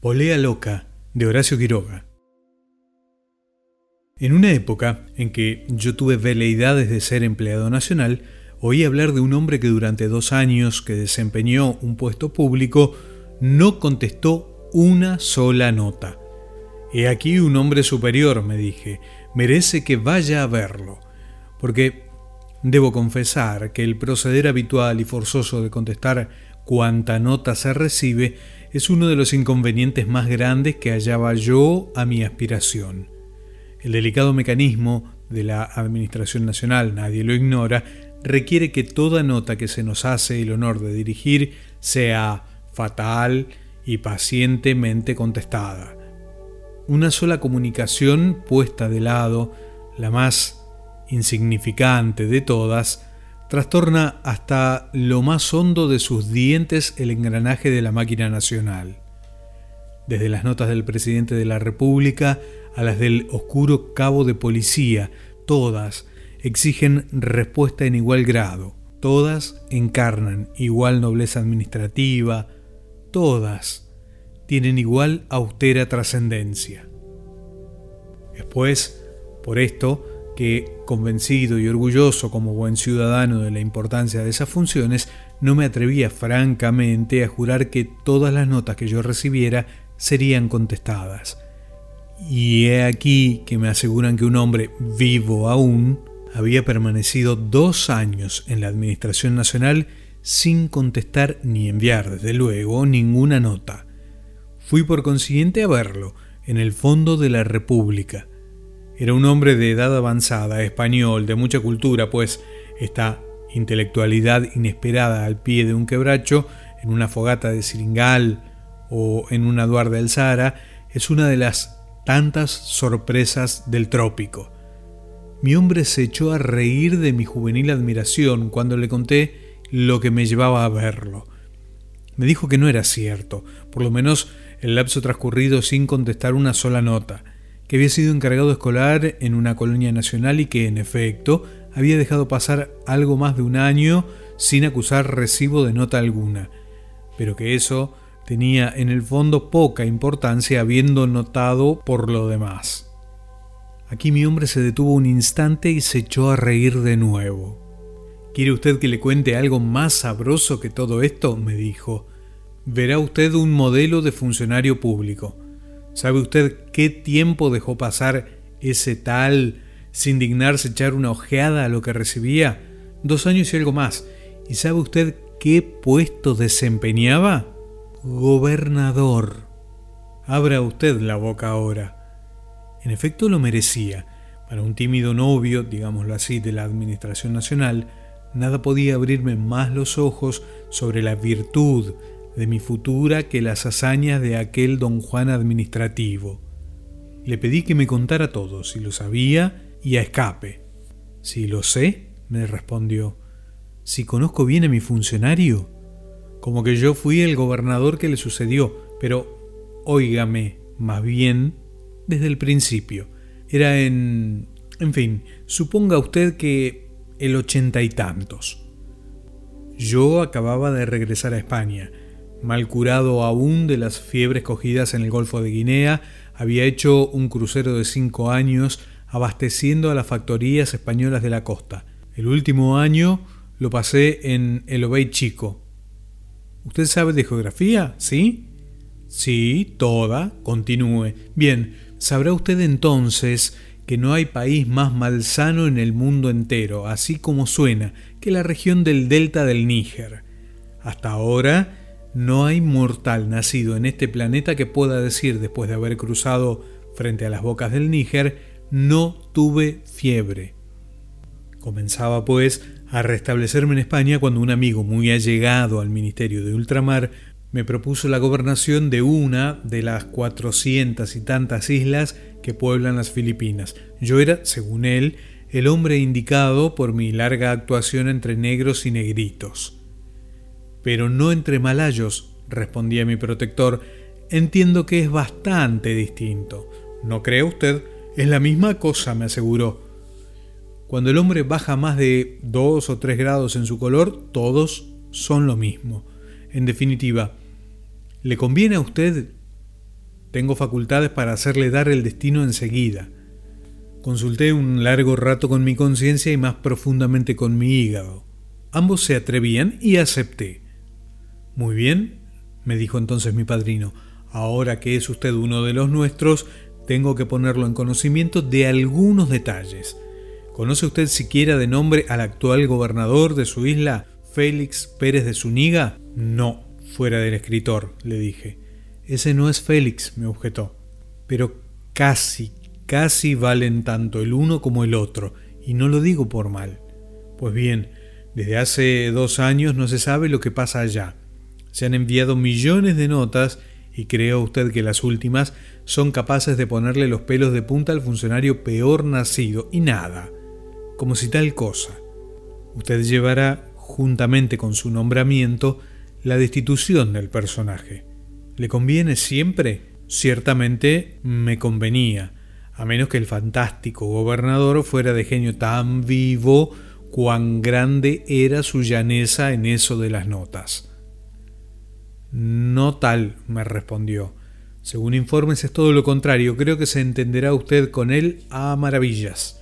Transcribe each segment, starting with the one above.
Polea Loca, de Horacio Quiroga. En una época en que yo tuve veleidades de ser empleado nacional, oí hablar de un hombre que durante dos años que desempeñó un puesto público no contestó una sola nota. He aquí un hombre superior, me dije, merece que vaya a verlo, porque debo confesar que el proceder habitual y forzoso de contestar cuanta nota se recibe es uno de los inconvenientes más grandes que hallaba yo a mi aspiración. El delicado mecanismo de la Administración Nacional, nadie lo ignora, requiere que toda nota que se nos hace el honor de dirigir sea fatal y pacientemente contestada. Una sola comunicación puesta de lado, la más insignificante de todas, trastorna hasta lo más hondo de sus dientes el engranaje de la máquina nacional. Desde las notas del presidente de la República a las del oscuro cabo de policía, todas exigen respuesta en igual grado, todas encarnan igual nobleza administrativa, todas tienen igual austera trascendencia. Después, por esto, que, convencido y orgulloso como buen ciudadano de la importancia de esas funciones, no me atrevía francamente a jurar que todas las notas que yo recibiera serían contestadas. Y he aquí que me aseguran que un hombre vivo aún había permanecido dos años en la Administración Nacional sin contestar ni enviar, desde luego, ninguna nota. Fui por consiguiente a verlo en el Fondo de la República era un hombre de edad avanzada, español, de mucha cultura, pues esta intelectualidad inesperada al pie de un quebracho, en una fogata de Siringal o en una duarda del Sahara, es una de las tantas sorpresas del trópico. Mi hombre se echó a reír de mi juvenil admiración cuando le conté lo que me llevaba a verlo. Me dijo que no era cierto, por lo menos el lapso transcurrido sin contestar una sola nota que había sido encargado escolar en una colonia nacional y que, en efecto, había dejado pasar algo más de un año sin acusar recibo de nota alguna, pero que eso tenía en el fondo poca importancia habiendo notado por lo demás. Aquí mi hombre se detuvo un instante y se echó a reír de nuevo. ¿Quiere usted que le cuente algo más sabroso que todo esto? me dijo. Verá usted un modelo de funcionario público. ¿Sabe usted qué tiempo dejó pasar ese tal sin dignarse echar una ojeada a lo que recibía? Dos años y algo más. ¿Y sabe usted qué puesto desempeñaba? Gobernador. Abra usted la boca ahora. En efecto lo merecía. Para un tímido novio, digámoslo así, de la Administración Nacional, nada podía abrirme más los ojos sobre la virtud, de mi futura que las hazañas de aquel don Juan administrativo. Le pedí que me contara todo, si lo sabía y a escape. Si lo sé, me respondió. Si conozco bien a mi funcionario, como que yo fui el gobernador que le sucedió, pero óigame, más bien, desde el principio. Era en... en fin, suponga usted que el ochenta y tantos. Yo acababa de regresar a España mal curado aún de las fiebres cogidas en el Golfo de Guinea, había hecho un crucero de cinco años abasteciendo a las factorías españolas de la costa. El último año lo pasé en el Obey Chico. ¿Usted sabe de geografía? ¿Sí? Sí, toda. Continúe. Bien, sabrá usted entonces que no hay país más malsano en el mundo entero, así como suena, que la región del delta del Níger. Hasta ahora no hay mortal nacido en este planeta que pueda decir, después de haber cruzado frente a las bocas del Níger, no tuve fiebre. Comenzaba, pues, a restablecerme en España cuando un amigo muy allegado al Ministerio de Ultramar me propuso la gobernación de una de las cuatrocientas y tantas islas que pueblan las Filipinas. Yo era, según él, el hombre indicado por mi larga actuación entre negros y negritos pero no entre malayos, respondía mi protector. Entiendo que es bastante distinto. ¿No cree usted? Es la misma cosa, me aseguró. Cuando el hombre baja más de dos o tres grados en su color, todos son lo mismo. En definitiva, ¿le conviene a usted Tengo facultades para hacerle dar el destino enseguida. Consulté un largo rato con mi conciencia y más profundamente con mi hígado. Ambos se atrevían y acepté. Muy bien, me dijo entonces mi padrino, ahora que es usted uno de los nuestros, tengo que ponerlo en conocimiento de algunos detalles. ¿Conoce usted siquiera de nombre al actual gobernador de su isla, Félix Pérez de Zúñiga? No, fuera del escritor, le dije. Ese no es Félix, me objetó. Pero casi, casi valen tanto el uno como el otro, y no lo digo por mal. Pues bien, desde hace dos años no se sabe lo que pasa allá. Se han enviado millones de notas y creo usted que las últimas son capaces de ponerle los pelos de punta al funcionario peor nacido y nada, como si tal cosa. Usted llevará, juntamente con su nombramiento, la destitución del personaje. ¿Le conviene siempre? Ciertamente me convenía, a menos que el fantástico gobernador fuera de genio tan vivo cuán grande era su llaneza en eso de las notas. No tal, me respondió. Según informes es todo lo contrario, creo que se entenderá usted con él a maravillas.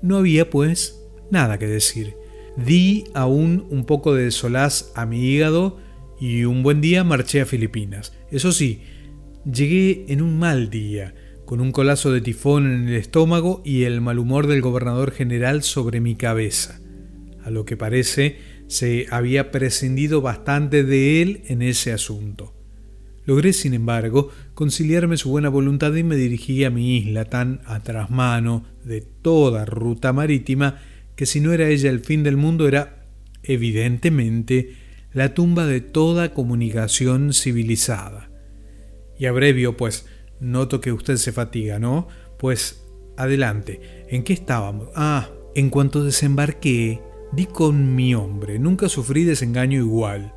No había, pues, nada que decir. Di aún un poco de solaz a mi hígado y un buen día marché a Filipinas. Eso sí, llegué en un mal día, con un colazo de tifón en el estómago y el mal humor del gobernador general sobre mi cabeza. A lo que parece, se había prescindido bastante de él en ese asunto. Logré, sin embargo, conciliarme su buena voluntad y me dirigí a mi isla tan a trasmano de toda ruta marítima que si no era ella el fin del mundo era, evidentemente, la tumba de toda comunicación civilizada. Y abrevio, pues, noto que usted se fatiga, ¿no? Pues, adelante, ¿en qué estábamos? Ah, en cuanto desembarqué, Di con mi hombre, nunca sufrí desengaño igual.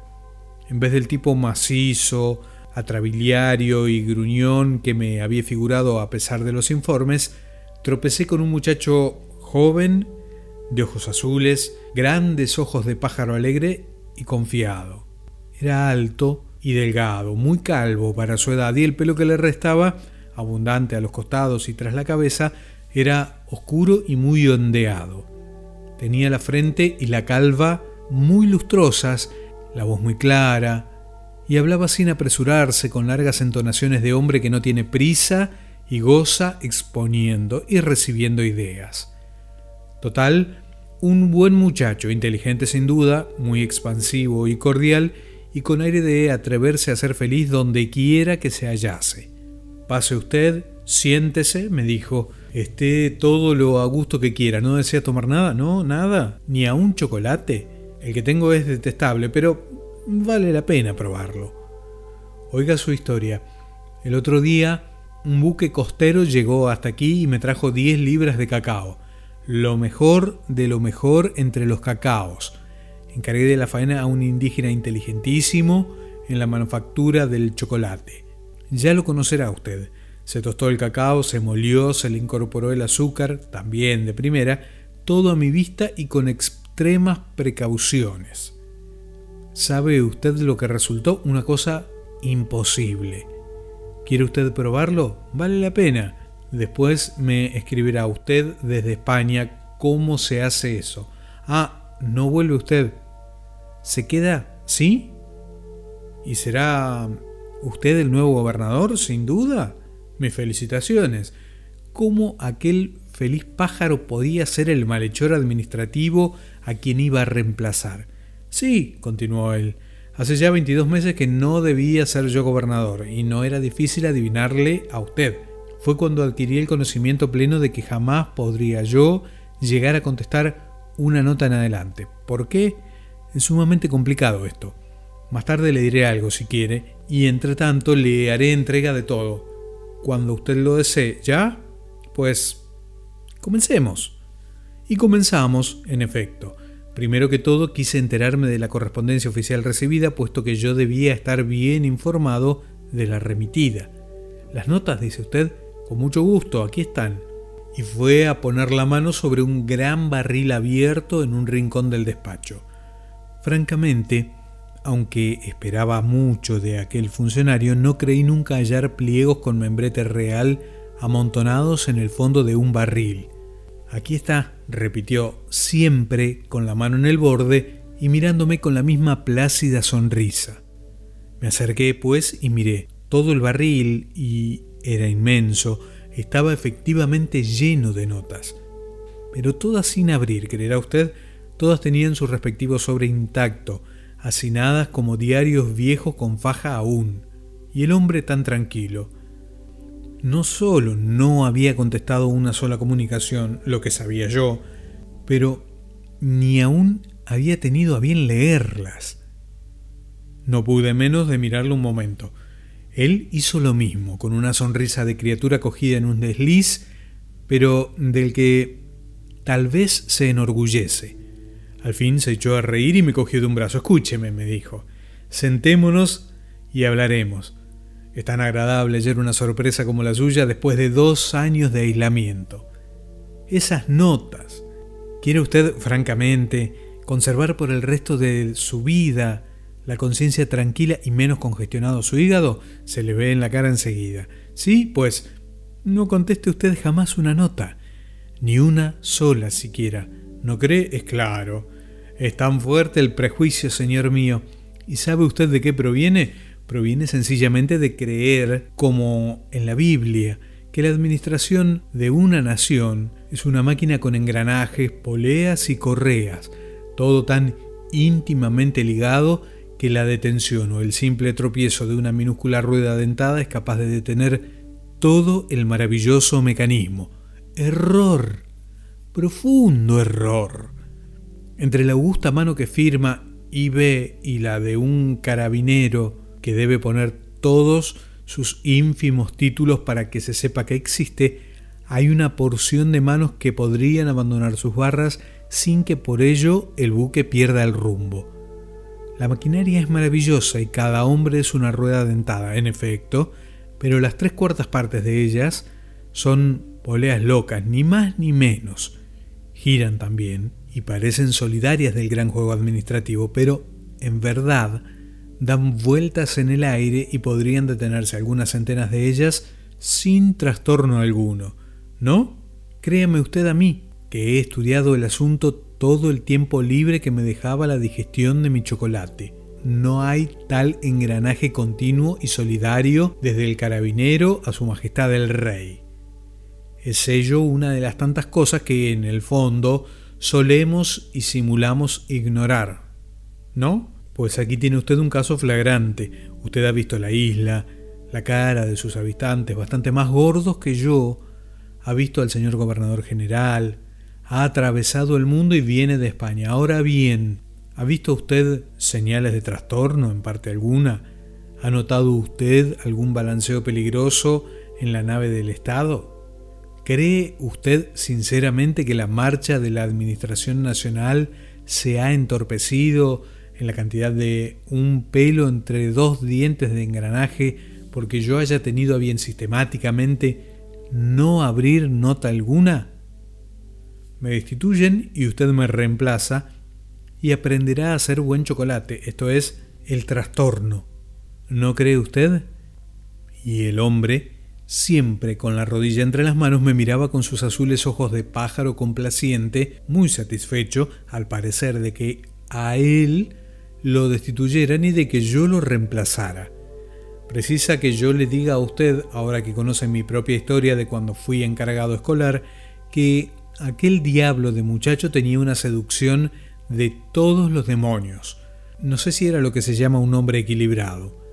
En vez del tipo macizo, atrabiliario y gruñón que me había figurado a pesar de los informes, tropecé con un muchacho joven, de ojos azules, grandes ojos de pájaro alegre y confiado. Era alto y delgado, muy calvo para su edad y el pelo que le restaba, abundante a los costados y tras la cabeza, era oscuro y muy ondeado. Tenía la frente y la calva muy lustrosas, la voz muy clara, y hablaba sin apresurarse, con largas entonaciones de hombre que no tiene prisa y goza exponiendo y recibiendo ideas. Total, un buen muchacho, inteligente sin duda, muy expansivo y cordial, y con aire de atreverse a ser feliz donde quiera que se hallase. Pase usted, siéntese, me dijo, esté todo lo a gusto que quiera. ¿No desea tomar nada? ¿No? ¿Nada? ¿Ni a un chocolate? El que tengo es detestable, pero vale la pena probarlo. Oiga su historia. El otro día un buque costero llegó hasta aquí y me trajo 10 libras de cacao. Lo mejor de lo mejor entre los cacaos. Encargué de la faena a un indígena inteligentísimo en la manufactura del chocolate. Ya lo conocerá usted. Se tostó el cacao, se molió, se le incorporó el azúcar, también de primera, todo a mi vista y con extremas precauciones. ¿Sabe usted lo que resultó? Una cosa imposible. ¿Quiere usted probarlo? Vale la pena. Después me escribirá usted desde España cómo se hace eso. Ah, no vuelve usted. ¿Se queda? ¿Sí? ¿Y será usted el nuevo gobernador, sin duda? Mis felicitaciones. ¿Cómo aquel feliz pájaro podía ser el malhechor administrativo a quien iba a reemplazar? Sí, continuó él, hace ya 22 meses que no debía ser yo gobernador y no era difícil adivinarle a usted. Fue cuando adquirí el conocimiento pleno de que jamás podría yo llegar a contestar una nota en adelante. ¿Por qué? Es sumamente complicado esto. Más tarde le diré algo si quiere y entre tanto le haré entrega de todo cuando usted lo desee. ¿Ya? Pues comencemos. Y comenzamos, en efecto. Primero que todo quise enterarme de la correspondencia oficial recibida, puesto que yo debía estar bien informado de la remitida. Las notas, dice usted, con mucho gusto, aquí están. Y fue a poner la mano sobre un gran barril abierto en un rincón del despacho. Francamente, aunque esperaba mucho de aquel funcionario, no creí nunca hallar pliegos con membrete real amontonados en el fondo de un barril. Aquí está, repitió, siempre con la mano en el borde y mirándome con la misma plácida sonrisa. Me acerqué, pues, y miré. Todo el barril, y era inmenso, estaba efectivamente lleno de notas. Pero todas sin abrir, creerá usted, todas tenían su respectivo sobre intacto, hacinadas como diarios viejos con faja aún. Y el hombre tan tranquilo. No solo no había contestado una sola comunicación, lo que sabía yo, pero ni aún había tenido a bien leerlas. No pude menos de mirarlo un momento. Él hizo lo mismo, con una sonrisa de criatura cogida en un desliz, pero del que tal vez se enorgullece. Al fin se echó a reír y me cogió de un brazo. Escúcheme, me dijo. Sentémonos y hablaremos. Es tan agradable ayer una sorpresa como la suya después de dos años de aislamiento. Esas notas. ¿Quiere usted, francamente, conservar por el resto de su vida la conciencia tranquila y menos congestionado su hígado, se le ve en la cara enseguida. Sí, pues no conteste usted jamás una nota, ni una sola siquiera. ¿No cree? Es claro. Es tan fuerte el prejuicio, señor mío. ¿Y sabe usted de qué proviene? Proviene sencillamente de creer, como en la Biblia, que la administración de una nación es una máquina con engranajes, poleas y correas, todo tan íntimamente ligado que la detención o el simple tropiezo de una minúscula rueda dentada es capaz de detener todo el maravilloso mecanismo. Error, profundo error. Entre la augusta mano que firma y ve y la de un carabinero que debe poner todos sus ínfimos títulos para que se sepa que existe, hay una porción de manos que podrían abandonar sus barras sin que por ello el buque pierda el rumbo. La maquinaria es maravillosa y cada hombre es una rueda dentada, en efecto, pero las tres cuartas partes de ellas son poleas locas, ni más ni menos. Giran también y parecen solidarias del gran juego administrativo, pero en verdad dan vueltas en el aire y podrían detenerse algunas centenas de ellas sin trastorno alguno. ¿No? Créame usted a mí, que he estudiado el asunto todo el tiempo libre que me dejaba la digestión de mi chocolate. No hay tal engranaje continuo y solidario desde el carabinero a su majestad el rey. Es ello una de las tantas cosas que en el fondo solemos y simulamos ignorar. ¿No? Pues aquí tiene usted un caso flagrante. Usted ha visto la isla, la cara de sus habitantes, bastante más gordos que yo. Ha visto al señor gobernador general, ha atravesado el mundo y viene de España. Ahora bien, ¿ha visto usted señales de trastorno en parte alguna? ¿Ha notado usted algún balanceo peligroso en la nave del Estado? ¿Cree usted sinceramente que la marcha de la Administración Nacional se ha entorpecido en la cantidad de un pelo entre dos dientes de engranaje porque yo haya tenido a bien sistemáticamente no abrir nota alguna? Me destituyen y usted me reemplaza y aprenderá a hacer buen chocolate, esto es, el trastorno. ¿No cree usted? Y el hombre, siempre con la rodilla entre las manos, me miraba con sus azules ojos de pájaro complaciente, muy satisfecho, al parecer, de que a él lo destituyeran y de que yo lo reemplazara. Precisa que yo le diga a usted, ahora que conoce mi propia historia de cuando fui encargado escolar, que aquel diablo de muchacho tenía una seducción de todos los demonios. No sé si era lo que se llama un hombre equilibrado,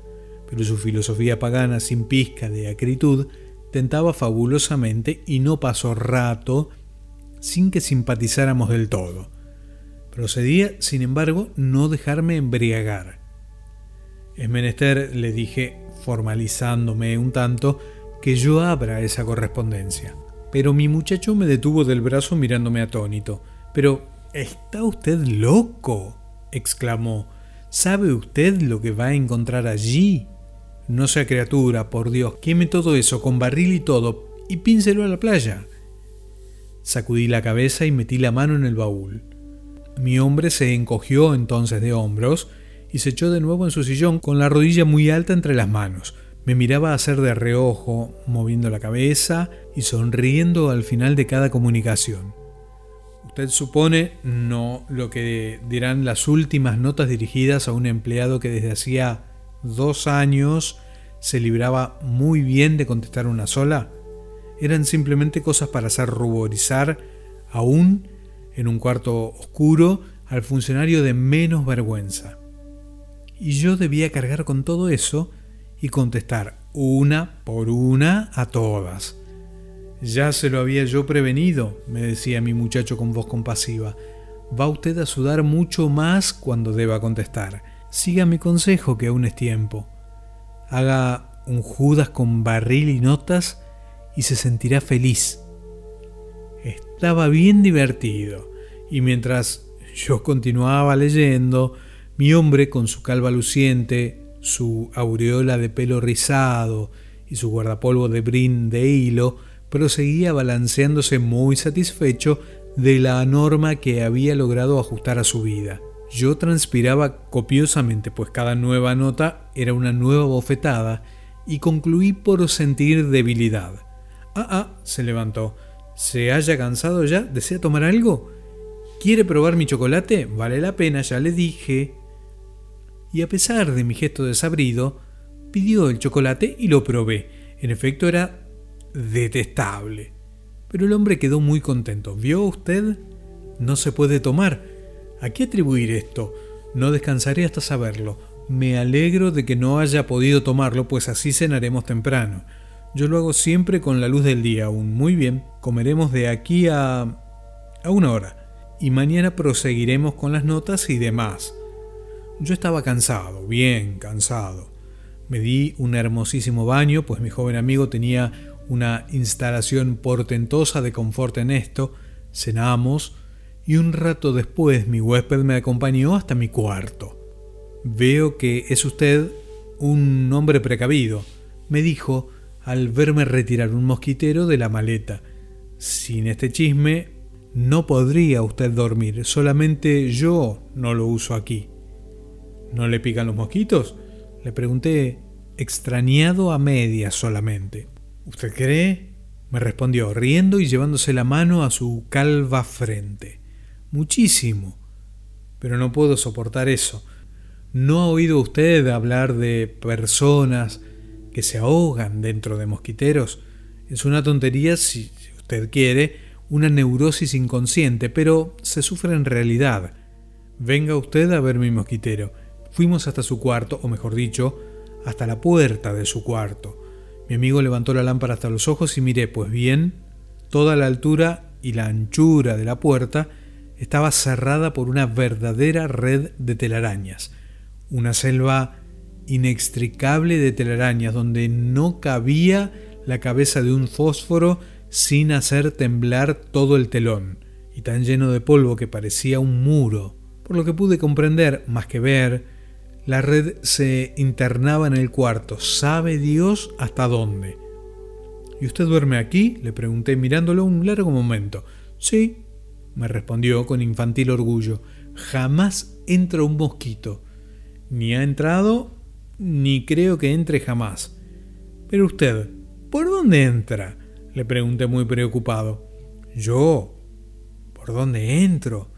pero su filosofía pagana sin pizca de acritud tentaba fabulosamente y no pasó rato sin que simpatizáramos del todo. Procedía, sin embargo, no dejarme embriagar. Es menester, le dije, formalizándome un tanto, que yo abra esa correspondencia. Pero mi muchacho me detuvo del brazo mirándome atónito. Pero, ¿está usted loco? exclamó. ¿Sabe usted lo que va a encontrar allí? No sea criatura, por Dios, queme todo eso con barril y todo y pínselo a la playa. Sacudí la cabeza y metí la mano en el baúl. Mi hombre se encogió entonces de hombros y se echó de nuevo en su sillón con la rodilla muy alta entre las manos. Me miraba hacer de reojo, moviendo la cabeza y sonriendo al final de cada comunicación. Usted supone no lo que dirán las últimas notas dirigidas a un empleado que desde hacía dos años se libraba muy bien de contestar una sola. Eran simplemente cosas para hacer ruborizar, aún en un cuarto oscuro, al funcionario de menos vergüenza. Y yo debía cargar con todo eso y contestar una por una a todas. Ya se lo había yo prevenido, me decía mi muchacho con voz compasiva. Va usted a sudar mucho más cuando deba contestar. Siga mi consejo que aún es tiempo. Haga un Judas con barril y notas y se sentirá feliz. Estaba bien divertido, y mientras yo continuaba leyendo, mi hombre con su calva luciente, su aureola de pelo rizado y su guardapolvo de brin de hilo, proseguía balanceándose muy satisfecho de la norma que había logrado ajustar a su vida. Yo transpiraba copiosamente, pues cada nueva nota era una nueva bofetada, y concluí por sentir debilidad. Ah, ah, se levantó. ¿Se haya cansado ya? ¿Desea tomar algo? ¿Quiere probar mi chocolate? Vale la pena, ya le dije. Y a pesar de mi gesto desabrido, pidió el chocolate y lo probé. En efecto era detestable. Pero el hombre quedó muy contento. ¿Vio usted? No se puede tomar. ¿A qué atribuir esto? No descansaré hasta saberlo. Me alegro de que no haya podido tomarlo, pues así cenaremos temprano. Yo lo hago siempre con la luz del día aún. Muy bien, comeremos de aquí a... a una hora. Y mañana proseguiremos con las notas y demás. Yo estaba cansado, bien cansado. Me di un hermosísimo baño, pues mi joven amigo tenía una instalación portentosa de confort en esto, cenamos y un rato después mi huésped me acompañó hasta mi cuarto. Veo que es usted un hombre precavido, me dijo al verme retirar un mosquitero de la maleta. Sin este chisme no podría usted dormir, solamente yo no lo uso aquí. ¿No le pican los mosquitos? Le pregunté, extrañado a medias solamente. ¿Usted cree? me respondió, riendo y llevándose la mano a su calva frente. Muchísimo. Pero no puedo soportar eso. ¿No ha oído usted hablar de personas que se ahogan dentro de mosquiteros? Es una tontería, si usted quiere, una neurosis inconsciente, pero se sufre en realidad. Venga usted a ver mi mosquitero. Fuimos hasta su cuarto, o mejor dicho, hasta la puerta de su cuarto. Mi amigo levantó la lámpara hasta los ojos y miré, pues bien, toda la altura y la anchura de la puerta estaba cerrada por una verdadera red de telarañas, una selva inextricable de telarañas donde no cabía la cabeza de un fósforo sin hacer temblar todo el telón, y tan lleno de polvo que parecía un muro. Por lo que pude comprender, más que ver, la red se internaba en el cuarto, sabe Dios hasta dónde. ¿Y usted duerme aquí? le pregunté mirándolo un largo momento. Sí, me respondió con infantil orgullo. Jamás entra un mosquito. Ni ha entrado, ni creo que entre jamás. Pero usted, ¿por dónde entra? le pregunté muy preocupado. Yo, ¿por dónde entro?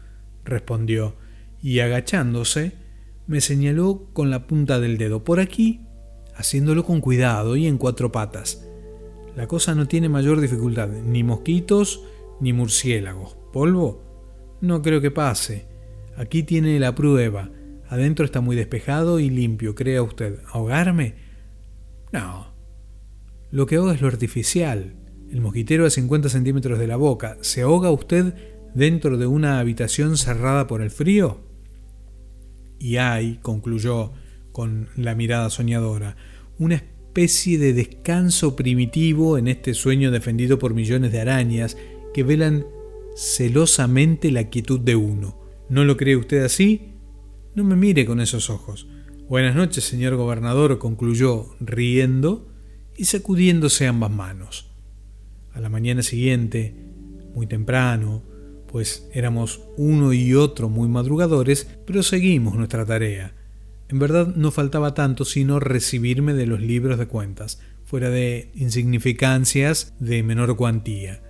respondió, y agachándose, me señaló con la punta del dedo por aquí, haciéndolo con cuidado y en cuatro patas. La cosa no tiene mayor dificultad, ni mosquitos ni murciélagos. ¿Polvo? No creo que pase. Aquí tiene la prueba. Adentro está muy despejado y limpio, crea usted. ¿Ahogarme? No. Lo que ahoga es lo artificial. El mosquitero a 50 centímetros de la boca. ¿Se ahoga usted dentro de una habitación cerrada por el frío? Y hay, concluyó con la mirada soñadora, una especie de descanso primitivo en este sueño defendido por millones de arañas que velan celosamente la quietud de uno. ¿No lo cree usted así? No me mire con esos ojos. Buenas noches, señor gobernador, concluyó, riendo y sacudiéndose ambas manos. A la mañana siguiente, muy temprano, pues éramos uno y otro muy madrugadores, proseguimos nuestra tarea. En verdad no faltaba tanto sino recibirme de los libros de cuentas, fuera de insignificancias de menor cuantía.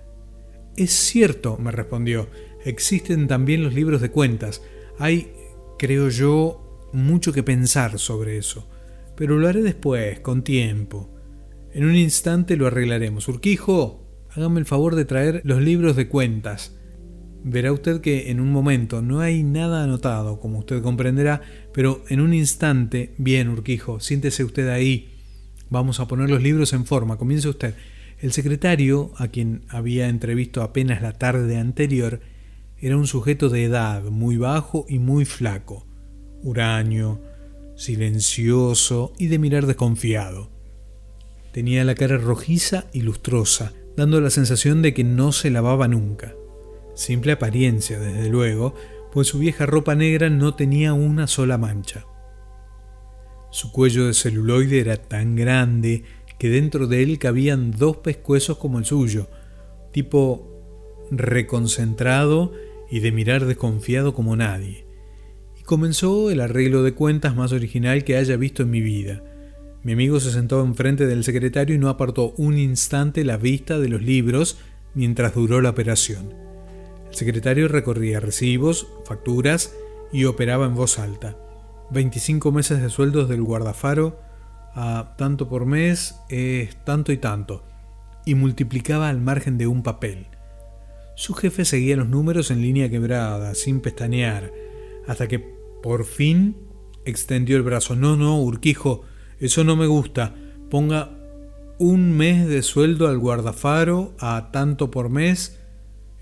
Es cierto, me respondió, existen también los libros de cuentas. Hay, creo yo, mucho que pensar sobre eso. Pero lo haré después, con tiempo. En un instante lo arreglaremos. Urquijo, hágame el favor de traer los libros de cuentas. Verá usted que en un momento no hay nada anotado, como usted comprenderá, pero en un instante, bien, Urquijo, siéntese usted ahí. Vamos a poner los libros en forma. Comience usted. El secretario, a quien había entrevisto apenas la tarde anterior, era un sujeto de edad, muy bajo y muy flaco, huraño, silencioso y de mirar desconfiado. Tenía la cara rojiza y lustrosa, dando la sensación de que no se lavaba nunca. Simple apariencia, desde luego, pues su vieja ropa negra no tenía una sola mancha. Su cuello de celuloide era tan grande que dentro de él cabían dos pescuezos como el suyo, tipo reconcentrado y de mirar desconfiado como nadie. Y comenzó el arreglo de cuentas más original que haya visto en mi vida. Mi amigo se sentó enfrente del secretario y no apartó un instante la vista de los libros mientras duró la operación. El secretario recorría recibos, facturas y operaba en voz alta. 25 meses de sueldos del guardafaro a tanto por mes es tanto y tanto, y multiplicaba al margen de un papel. Su jefe seguía los números en línea quebrada, sin pestañear, hasta que por fin extendió el brazo. No, no, Urquijo, eso no me gusta. Ponga un mes de sueldo al guardafaro a tanto por mes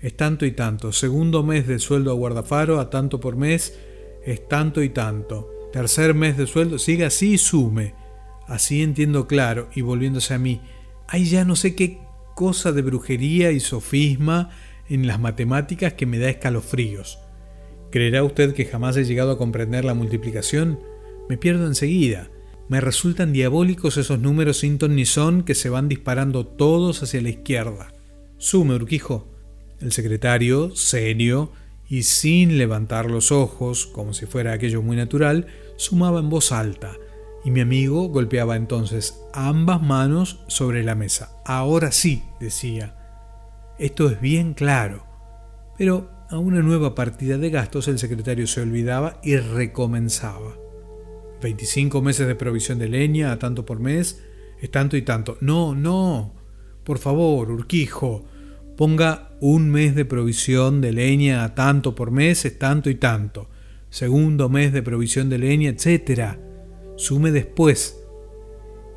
es tanto y tanto. Segundo mes de sueldo a guardafaro a tanto por mes es tanto y tanto. Tercer mes de sueldo, siga así y sume. Así entiendo claro y volviéndose a mí, hay ya no sé qué cosa de brujería y sofisma en las matemáticas que me da escalofríos. ¿Creerá usted que jamás he llegado a comprender la multiplicación? Me pierdo enseguida. Me resultan diabólicos esos números sin ton ni son que se van disparando todos hacia la izquierda. Sume, Urquijo. El secretario, serio y sin levantar los ojos, como si fuera aquello muy natural, sumaba en voz alta, y mi amigo golpeaba entonces ambas manos sobre la mesa. Ahora sí, decía. Esto es bien claro. Pero a una nueva partida de gastos el secretario se olvidaba y recomenzaba. 25 meses de provisión de leña a tanto por mes es tanto y tanto. No, no. Por favor, Urquijo, ponga un mes de provisión de leña a tanto por mes es tanto y tanto, segundo mes de provisión de leña, etc. Sume después.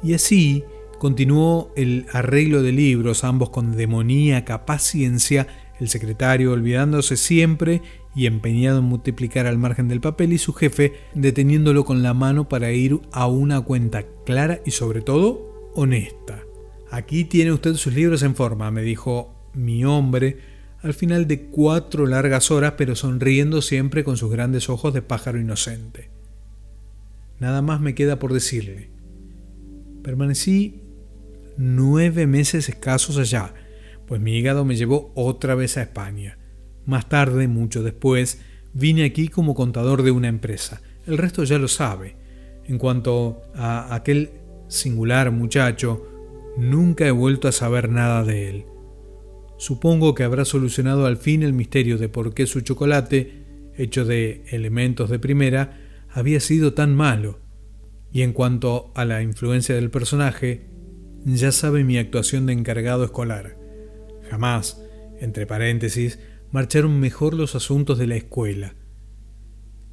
Y así continuó el arreglo de libros, ambos con demoníaca paciencia, el secretario olvidándose siempre y empeñado en multiplicar al margen del papel y su jefe deteniéndolo con la mano para ir a una cuenta clara y sobre todo honesta. Aquí tiene usted sus libros en forma, me dijo mi hombre, al final de cuatro largas horas, pero sonriendo siempre con sus grandes ojos de pájaro inocente. Nada más me queda por decirle. Permanecí nueve meses escasos allá, pues mi hígado me llevó otra vez a España. Más tarde, mucho después, vine aquí como contador de una empresa. El resto ya lo sabe. En cuanto a aquel singular muchacho, nunca he vuelto a saber nada de él. Supongo que habrá solucionado al fin el misterio de por qué su chocolate, hecho de elementos de primera, había sido tan malo. Y en cuanto a la influencia del personaje, ya sabe mi actuación de encargado escolar. Jamás, entre paréntesis, marcharon mejor los asuntos de la escuela.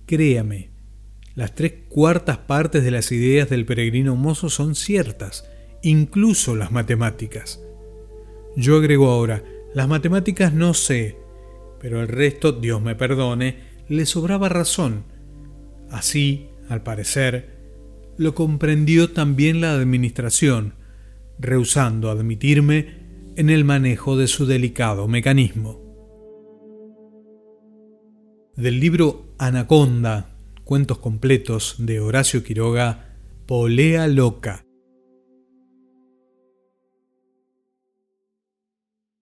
Créame, las tres cuartas partes de las ideas del peregrino mozo son ciertas, incluso las matemáticas. Yo agrego ahora, las matemáticas no sé, pero el resto, Dios me perdone, le sobraba razón. Así, al parecer, lo comprendió también la administración, rehusando admitirme en el manejo de su delicado mecanismo. Del libro Anaconda, cuentos completos de Horacio Quiroga, Polea Loca,